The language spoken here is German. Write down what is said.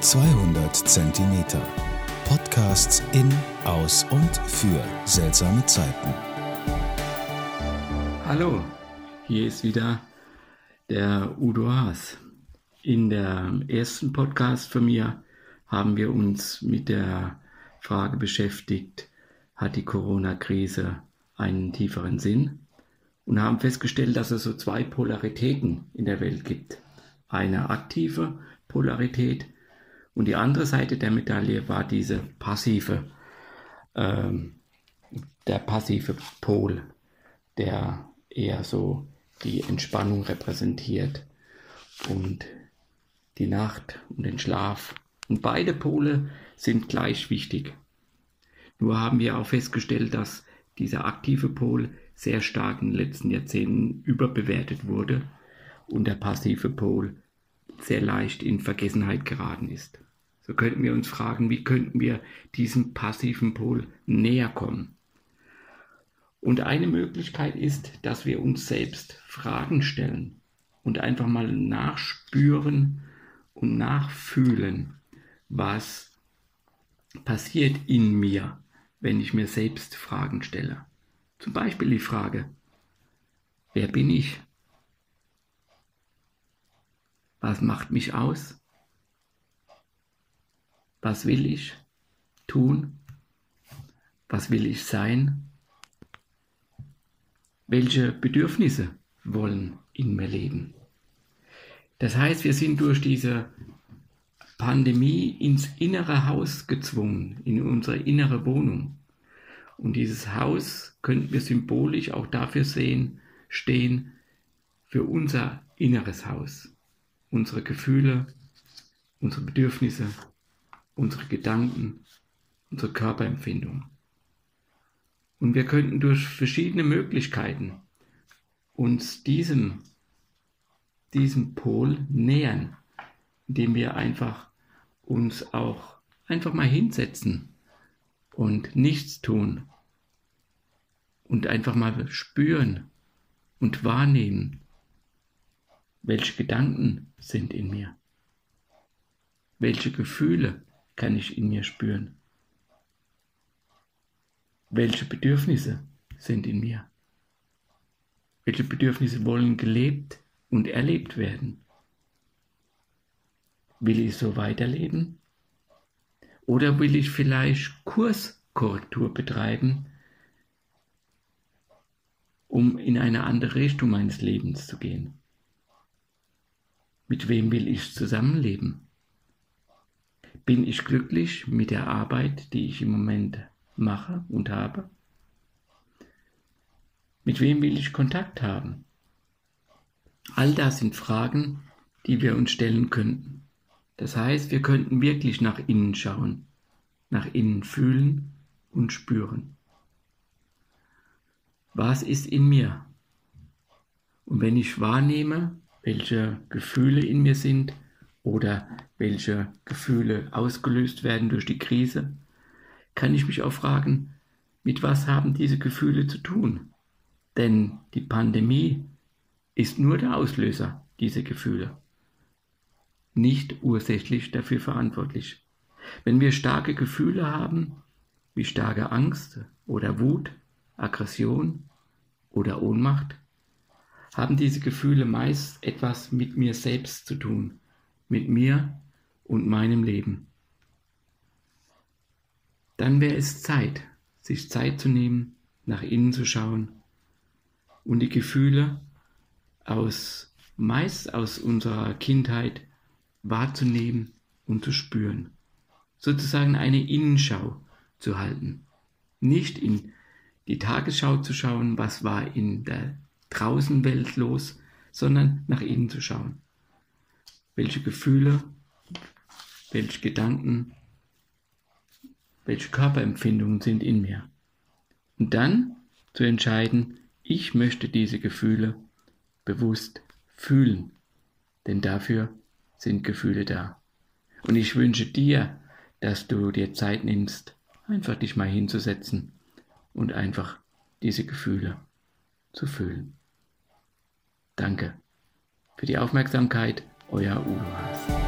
200 Zentimeter. Podcasts in, aus und für seltsame Zeiten. Hallo, hier ist wieder der Udo Haas. In der ersten Podcast von mir haben wir uns mit der Frage beschäftigt, hat die Corona-Krise einen tieferen Sinn? Und haben festgestellt, dass es so zwei Polaritäten in der Welt gibt. Eine aktive Polarität und die andere Seite der Medaille war diese passive, ähm, der passive Pol, der eher so die Entspannung repräsentiert und die Nacht und den Schlaf. Und beide Pole sind gleich wichtig. Nur haben wir auch festgestellt, dass dieser aktive Pol sehr stark in den letzten Jahrzehnten überbewertet wurde und der passive Pol sehr leicht in Vergessenheit geraten ist. So könnten wir uns fragen, wie könnten wir diesem passiven Pol näher kommen? Und eine Möglichkeit ist, dass wir uns selbst Fragen stellen und einfach mal nachspüren und nachfühlen, was passiert in mir, wenn ich mir selbst Fragen stelle. Zum Beispiel die Frage, wer bin ich? Was macht mich aus? Was will ich tun? Was will ich sein? Welche Bedürfnisse wollen in mir leben? Das heißt, wir sind durch diese Pandemie ins innere Haus gezwungen, in unsere innere Wohnung. Und dieses Haus könnten wir symbolisch auch dafür sehen, stehen, für unser inneres Haus, unsere Gefühle, unsere Bedürfnisse, unsere Gedanken, unsere Körperempfindung. Und wir könnten durch verschiedene Möglichkeiten uns diesem, diesem Pol nähern, indem wir einfach uns auch einfach mal hinsetzen und nichts tun und einfach mal spüren und wahrnehmen, welche Gedanken sind in mir, welche Gefühle kann ich in mir spüren? Welche Bedürfnisse sind in mir? Welche Bedürfnisse wollen gelebt und erlebt werden? Will ich so weiterleben? Oder will ich vielleicht Kurskorrektur betreiben, um in eine andere Richtung meines Lebens zu gehen? Mit wem will ich zusammenleben? Bin ich glücklich mit der Arbeit, die ich im Moment mache und habe? Mit wem will ich Kontakt haben? All das sind Fragen, die wir uns stellen könnten. Das heißt, wir könnten wirklich nach innen schauen, nach innen fühlen und spüren. Was ist in mir? Und wenn ich wahrnehme, welche Gefühle in mir sind, oder welche Gefühle ausgelöst werden durch die Krise, kann ich mich auch fragen, mit was haben diese Gefühle zu tun? Denn die Pandemie ist nur der Auslöser dieser Gefühle, nicht ursächlich dafür verantwortlich. Wenn wir starke Gefühle haben, wie starke Angst oder Wut, Aggression oder Ohnmacht, haben diese Gefühle meist etwas mit mir selbst zu tun, mit mir und meinem Leben. Dann wäre es Zeit, sich Zeit zu nehmen, nach innen zu schauen und die Gefühle aus meist aus unserer Kindheit wahrzunehmen und zu spüren. Sozusagen eine Innenschau zu halten. Nicht in die Tagesschau zu schauen, was war in der Draußenwelt los, sondern nach innen zu schauen welche Gefühle, welche Gedanken, welche Körperempfindungen sind in mir. Und dann zu entscheiden, ich möchte diese Gefühle bewusst fühlen, denn dafür sind Gefühle da. Und ich wünsche dir, dass du dir Zeit nimmst, einfach dich mal hinzusetzen und einfach diese Gefühle zu fühlen. Danke für die Aufmerksamkeit 我 ya hubo